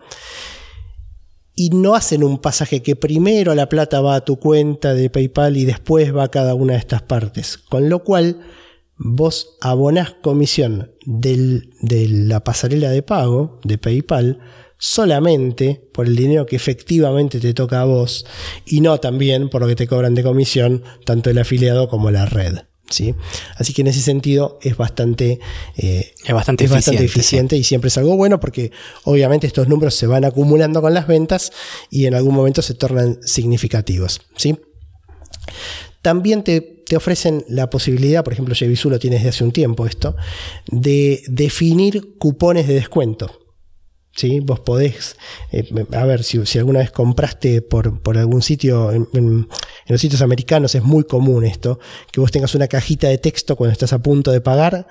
Y no hacen un pasaje que primero la plata va a tu cuenta de PayPal y después va a cada una de estas partes. Con lo cual vos abonás comisión de la pasarela de pago de PayPal solamente por el dinero que efectivamente te toca a vos y no también por lo que te cobran de comisión tanto el afiliado como la red. Así que en ese sentido es bastante, eh, es bastante eficiente, y siempre es algo bueno porque obviamente estos números se van acumulando con las ventas y en algún momento se tornan significativos. ¿sí? También te, ofrecen la posibilidad, por ejemplo, Jevisu lo tiene desde hace un tiempo esto, de definir cupones de descuento. ¿Sí? Vos podés, eh, a ver, si, alguna vez compraste por, algún sitio, en, los sitios americanos es muy común esto, que vos tengas una cajita de texto cuando estás a punto de pagar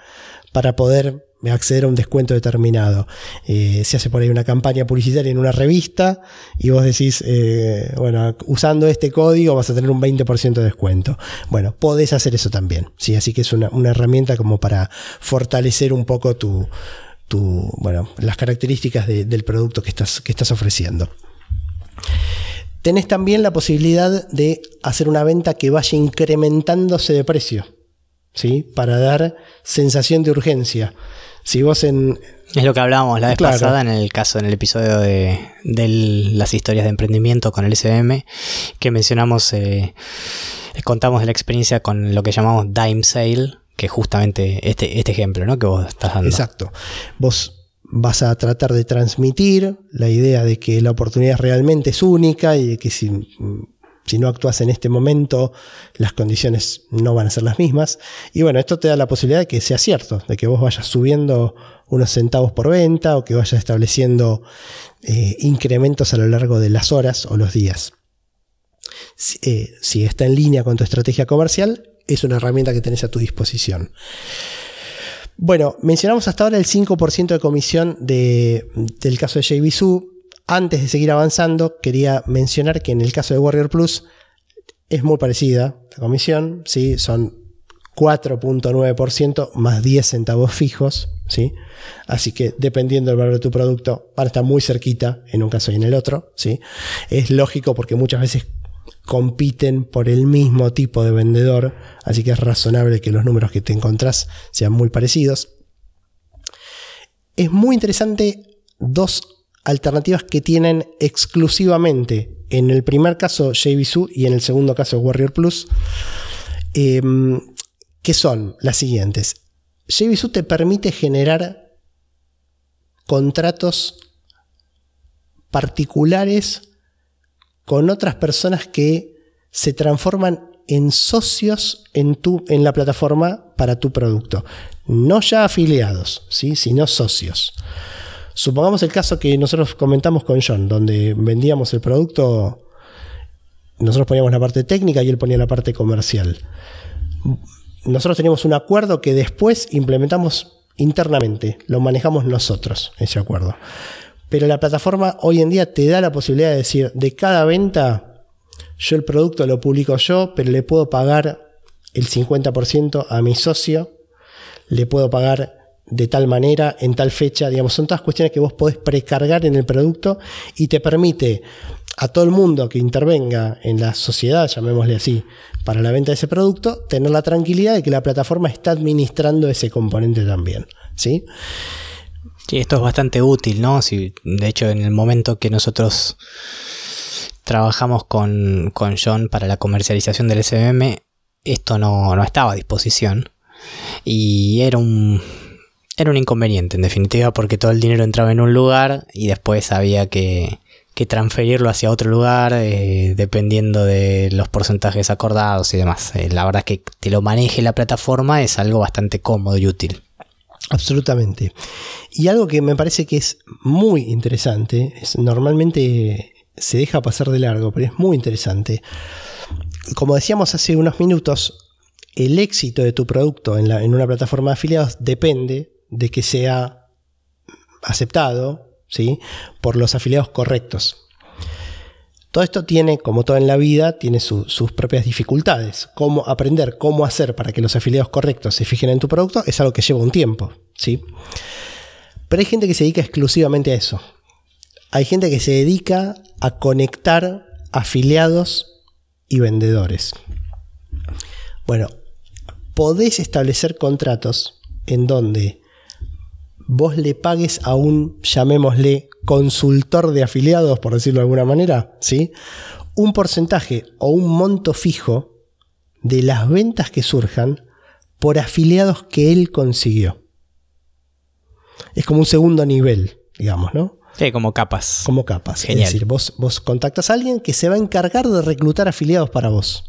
para poder acceder a un descuento determinado. Eh, se hace por ahí una campaña publicitaria en una revista y vos decís, eh, bueno, usando este código vas a tener un 20% de descuento. Bueno, podés hacer eso también, ¿sí? Así que es una, una herramienta como para fortalecer un poco tu, bueno, las características del producto que estás, que estás ofreciendo. tenés también la posibilidad de hacer una venta que vaya incrementándose de precio, ¿sí? Para dar sensación de urgencia. Si vos en... Es lo que hablábamos la vez pasada en el caso, en el episodio de, las historias de emprendimiento con el SM, que mencionamos, eh, contamos de la experiencia con lo que llamamos Dime Sale, que justamente este, este ejemplo ¿no? que vos estás dando. Exacto. Vos vas a tratar de transmitir la idea de que la oportunidad realmente es única y de que si, si, no actúas en este momento, las condiciones no van a ser las mismas. Y bueno, esto te da la posibilidad de que sea cierto, de que vos vayas subiendo unos centavos por venta o que vayas estableciendo eh, incrementos a lo largo de las horas o los días. Si, eh, si está en línea con tu estrategia comercial, es una herramienta que tenés a tu disposición. Bueno, mencionamos hasta ahora el 5% de comisión del caso de JVSU. Antes de seguir avanzando, quería mencionar que en el caso de Warrior Plus es muy parecida la comisión, ¿sí? son 4.9% más 10 centavos fijos. ¿sí? Así que dependiendo del valor de tu producto, van a estar muy cerquita en un caso y en el otro. ¿sí? Es lógico porque muchas veces compiten por el mismo tipo de vendedor, así que es razonable que los números que te encontrás sean muy parecidos. Es muy interesante dos alternativas que tienen exclusivamente en el primer caso JVSU y en el segundo caso Warrior Plus, em, que son las siguientes. JVSU te permite generar contratos particulares con otras personas que se transforman en socios en, tu, en la plataforma para tu producto. No ya afiliados, ¿sí? sino socios. Supongamos el caso que nosotros comentamos con John, donde vendíamos el producto, nosotros poníamos la parte técnica y él ponía la parte comercial. Nosotros teníamos un acuerdo que después implementamos internamente, lo manejamos nosotros, ese acuerdo. Pero la plataforma hoy en día te da la posibilidad de decir, de cada venta, yo el producto lo publico yo, pero le puedo pagar el 50% a mi socio, le puedo pagar de tal manera, en tal fecha, digamos, son todas cuestiones que vos podés precargar en el producto y te permite a todo el mundo que intervenga en la sociedad, llamémosle así, para la venta de ese producto, tener la tranquilidad de que la plataforma está administrando ese componente también, ¿sí? Sí, esto es bastante útil, ¿no? Si, de hecho, en el momento que nosotros trabajamos con, John para la comercialización del SBM, esto no, estaba a disposición. Y era un, era un inconveniente, en definitiva, porque todo el dinero entraba en un lugar y después había que, transferirlo hacia otro lugar eh, dependiendo de los porcentajes acordados y demás. Eh, la verdad es que te lo maneje la plataforma es algo bastante cómodo y útil. Absolutamente. Y algo que me parece que es muy interesante, es, normalmente se deja pasar de largo, pero es muy interesante. Como decíamos hace unos minutos, el éxito de tu producto en, una plataforma de afiliados depende de que sea aceptado ¿sí? por los afiliados correctos. Todo esto tiene, como todo en la vida, tiene sus propias dificultades. Cómo aprender cómo hacer para que los afiliados correctos se fijen en tu producto es algo que lleva un tiempo, ¿sí? Pero hay gente que se dedica exclusivamente a eso. Hay gente que se dedica a conectar afiliados y vendedores. Bueno, podés establecer contratos en donde vos le pagues a un, llamémosle, consultor de afiliados, por decirlo de alguna manera, ¿sí? un porcentaje o un monto fijo de las ventas que surjan por afiliados que él consiguió. Es como un segundo nivel, digamos, ¿no? Sí, como capas. Como capas. Es decir, vos, vos contactas a alguien que se va a encargar de reclutar afiliados para vos.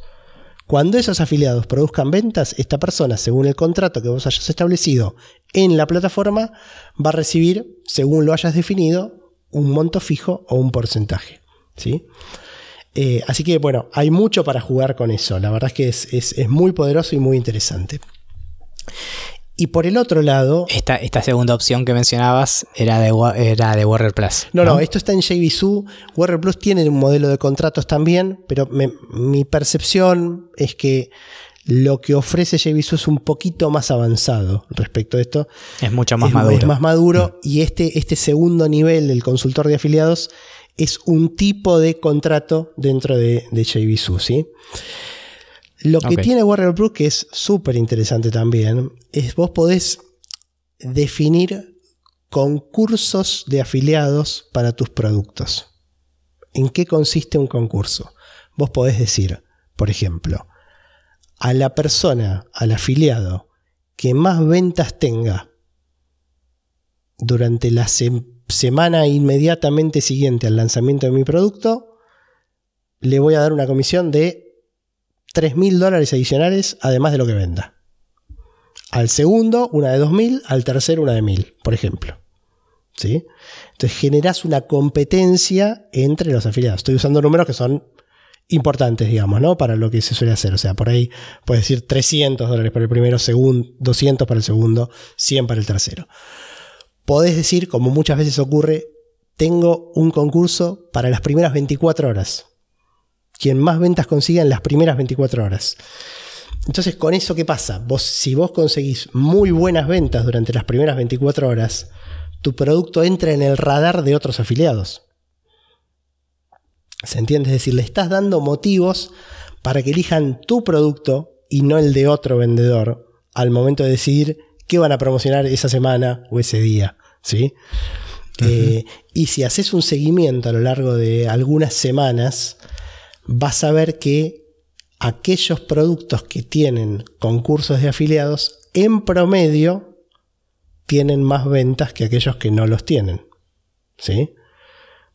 Cuando esos afiliados produzcan ventas, esta persona, según el contrato que vos hayas establecido en la plataforma, va a recibir, según lo hayas definido, un monto fijo o un porcentaje. ¿sí? Eh, así que bueno, hay mucho para jugar con eso. La verdad es que es, muy poderoso y muy interesante. Y por el otro lado. Esta, esta segunda opción que mencionabas era de, era de Warrior Plus. No, no, esto está en JVSU. Warrior Plus tiene un modelo de contratos también, pero mi percepción es que lo que ofrece JVSU es un poquito más avanzado respecto a esto. Es mucho más maduro. Es más maduro mm. y este, este segundo nivel del consultor de afiliados es un tipo de contrato dentro de, de JVSU, ¿sí? Lo que tiene Warrior Plus, que es súper interesante también, es vos podés definir concursos de afiliados para tus productos. ¿En qué consiste un concurso? Vos podés decir, por ejemplo, a la persona, al afiliado, que más ventas tenga durante la semana inmediatamente siguiente al lanzamiento de mi producto, le voy a dar una comisión de 3 mil dólares adicionales además de lo que venda. Al segundo, una de 2.000, al tercero, una de 1.000, por ejemplo. ¿Sí? Entonces generas una competencia entre los afiliados. Estoy usando números que son importantes, digamos, ¿no? Para lo que se suele hacer. O sea, por ahí puedes decir 300 dólares para el primero, 200 para el segundo, 100 para el tercero. Podés decir, como muchas veces ocurre, tengo un concurso para las primeras 24 horas. Quien más ventas consiga en las primeras 24 horas. Entonces, con eso, ¿qué pasa? Vos, si vos conseguís muy buenas ventas durante las primeras 24 horas, tu producto entra en el radar de otros afiliados. ¿Se entiende? Es decir, le estás dando motivos para que elijan tu producto y no el de otro vendedor al momento de decidir qué van a promocionar esa semana o ese día. ¿sí? Eh, y si haces un seguimiento a lo largo de algunas semanas, vas a ver que aquellos productos que tienen concursos de afiliados, en promedio, tienen más ventas que aquellos que no los tienen. ¿Sí?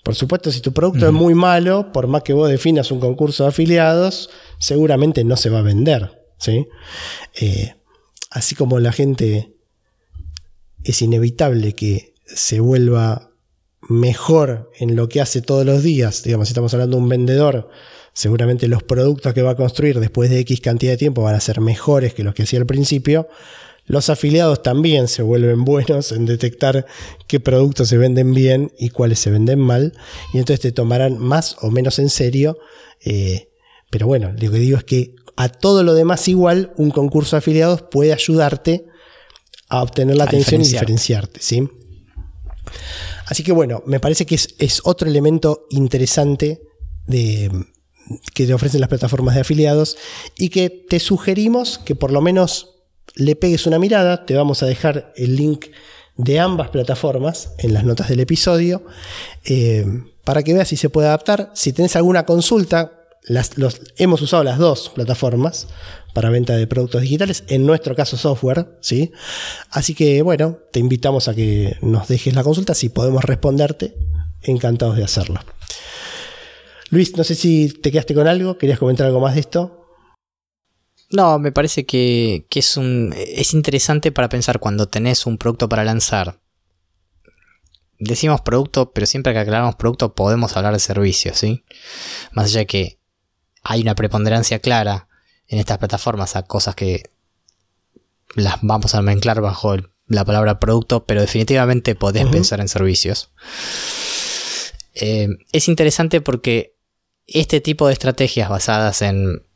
Por supuesto, si tu producto es muy malo, por más que vos definas un concurso de afiliados, seguramente no se va a vender. ¿sí? Eh, así como la gente es inevitable que se vuelva mejor en lo que hace todos los días, digamos, si estamos hablando de un vendedor seguramente los productos que va a construir después de X cantidad de tiempo van a ser mejores que los que hacía al principio. Los afiliados también se vuelven buenos en detectar qué productos se venden bien y cuáles se venden mal. Y entonces te tomarán más o menos en serio. Eh, pero bueno, lo que digo es que a todo lo demás igual, un concurso de afiliados puede ayudarte a obtener la atención y diferenciarte. ¿sí? Así que bueno, me parece que es, es otro elemento interesante de, que te ofrecen las plataformas de afiliados y que te sugerimos que por lo menos le pegues una mirada. Te vamos a dejar el link de ambas plataformas en las notas del episodio eh, para que veas si se puede adaptar. Si tenés alguna consulta, las, hemos usado las dos plataformas para venta de productos digitales, en nuestro caso software, ¿sí? Así que bueno, te invitamos a que nos dejes la consulta, si podemos responderte, encantados de hacerlo. Luis, no sé si te quedaste con algo, ¿querías comentar algo más de esto? No, me parece que, es, un, es interesante para pensar cuando tenés un producto para lanzar. Decimos producto, pero siempre que aclaramos producto podemos hablar de servicios, ¿sí? Más allá de que hay una preponderancia clara en estas plataformas a cosas que las vamos a mezclar bajo la palabra producto, pero definitivamente podés pensar en servicios. Eh, es interesante porque este tipo de estrategias basadas en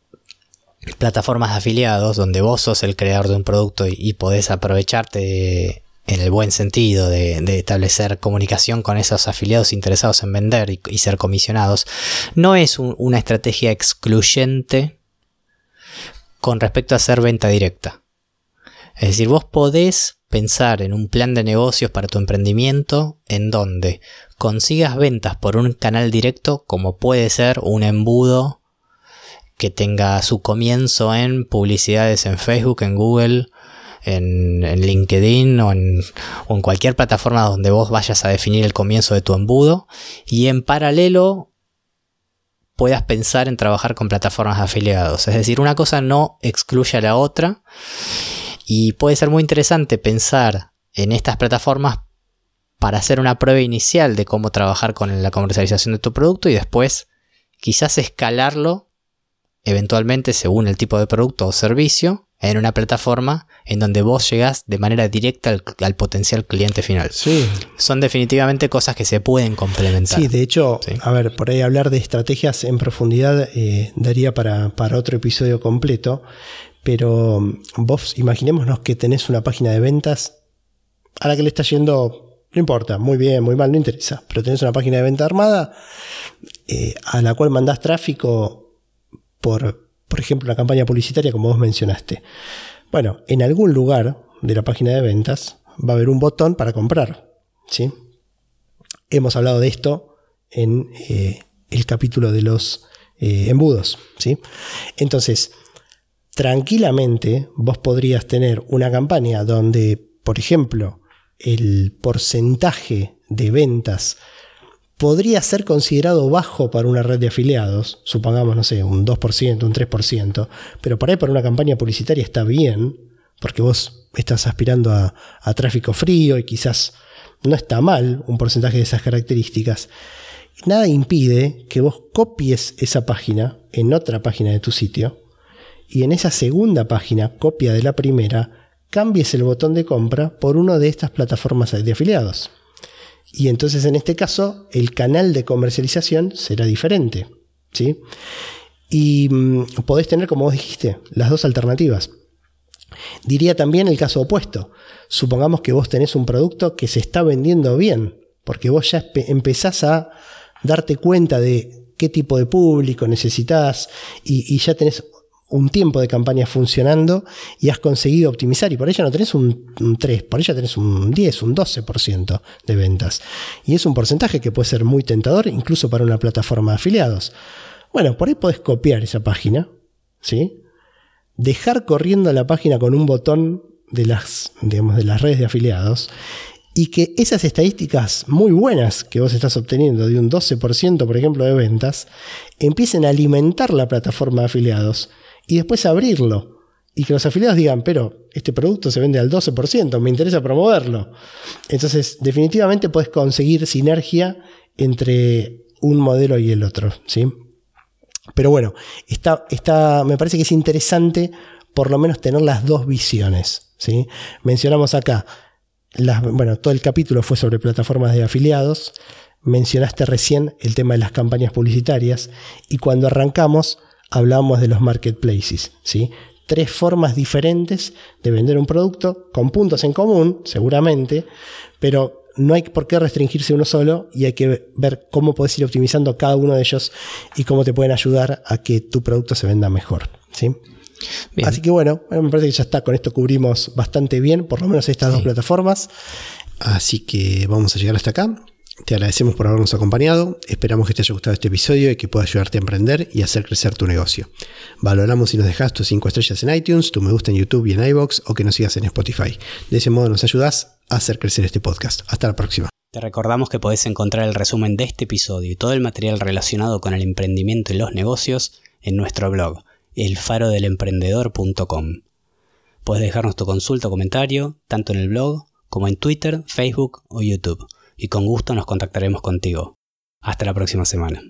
plataformas de afiliados, donde vos sos el creador de un producto y, podés aprovecharte en el buen sentido de, establecer comunicación con esos afiliados interesados en vender y, ser comisionados, no es una estrategia excluyente con respecto a hacer venta directa. Es decir, vos podés pensar en un plan de negocios para tu emprendimiento en donde consigas ventas por un canal directo, como puede ser un embudo que tenga su comienzo en publicidades en Facebook, en Google, en, LinkedIn o en, o en, cualquier plataforma donde vos vayas a definir el comienzo de tu embudo y en paralelo puedas pensar en trabajar con plataformas de afiliados. Es decir, una cosa no excluye a la otra y puede ser muy interesante pensar en estas plataformas para hacer una prueba inicial de cómo trabajar con la comercialización de tu producto y después quizás escalarlo eventualmente según el tipo de producto o servicio en una plataforma en donde vos llegás de manera directa al, potencial cliente final. Sí. Son definitivamente cosas que se pueden complementar. Sí, de hecho, a ver, por ahí hablar de estrategias en profundidad eh, daría para, para otro episodio completo, pero mm, vos imaginémonos que tenés una página de ventas a la que le está yendo No importa, muy bien, muy mal, no interesa. Pero tenés una página de venta armada eh, a la cual mandás tráfico por, por ejemplo, una campaña publicitaria como vos mencionaste. Bueno, en algún lugar de la página de ventas va a haber un botón para comprar. ¿sí? Hemos hablado de esto en eh, el capítulo de los eh, embudos. ¿sí? Entonces, tranquilamente vos podrías tener una campaña donde, por ejemplo, el porcentaje de ventas podría ser considerado bajo para una red de afiliados, supongamos, no sé, un 2%, un 3%, pero por ahí para una campaña publicitaria está bien, porque vos estás aspirando a, a tráfico frío y quizás no está mal un porcentaje de esas características. Nada impide que vos copies esa página en otra página de tu sitio y en esa segunda página, copia de la primera, cambies el botón de compra por una de estas plataformas de afiliados. Y entonces en este caso el canal de comercialización será diferente. ¿sí? Y mm, podés tener, como vos dijiste, las dos alternativas. Diría también el caso opuesto. Supongamos que vos tenés un producto que se está vendiendo bien, porque vos ya empezás a darte cuenta de qué tipo de público necesitas y, ya tenés un tiempo de campaña funcionando y has conseguido optimizar y por ello no tenés un, 3, por ello tenés un 10, un 12% de ventas. Y es un porcentaje que puede ser muy tentador incluso para una plataforma de afiliados. Bueno, por ahí podés copiar esa página, ¿sí? Dejar corriendo la página con un botón de las, digamos, de las redes de afiliados y que esas estadísticas muy buenas que vos estás obteniendo de un 12% por ejemplo de ventas empiecen a alimentar la plataforma de afiliados y después abrirlo y que los afiliados digan, pero este producto se vende al 12%, me interesa promoverlo. Entonces, definitivamente puedes conseguir sinergia entre un modelo y el otro, ¿sí? Pero bueno, está, está, me parece que es interesante por lo menos tener las dos visiones, ¿sí? Mencionamos acá bueno, todo el capítulo fue sobre plataformas de afiliados. Mencionaste recién el tema de las campañas publicitarias y cuando arrancamos hablábamos de los marketplaces, ¿sí? Tres formas diferentes de vender un producto con puntos en común, seguramente, pero no hay por qué restringirse uno solo y hay que ver cómo puedes ir optimizando cada uno de ellos y cómo te pueden ayudar a que tu producto se venda mejor, ¿sí? Así que bueno, me parece que ya está, con esto cubrimos bastante bien, por lo menos estas dos plataformas. Así que vamos a llegar hasta acá. Te agradecemos por habernos acompañado, esperamos que te haya gustado este episodio y que pueda ayudarte a emprender y hacer crecer tu negocio. Valoramos si nos dejas tus 5 estrellas en iTunes, tu me gusta en YouTube y en iBox o que nos sigas en Spotify. De ese modo nos ayudas a hacer crecer este podcast. Hasta la próxima. Te recordamos que podés encontrar el resumen de este episodio y todo el material relacionado con el emprendimiento y los negocios en nuestro blog elfarodelemprendedor.com. Puedes dejarnos tu consulta o comentario tanto en el blog como en Twitter, Facebook o YouTube y con gusto nos contactaremos contigo. Hasta la próxima semana.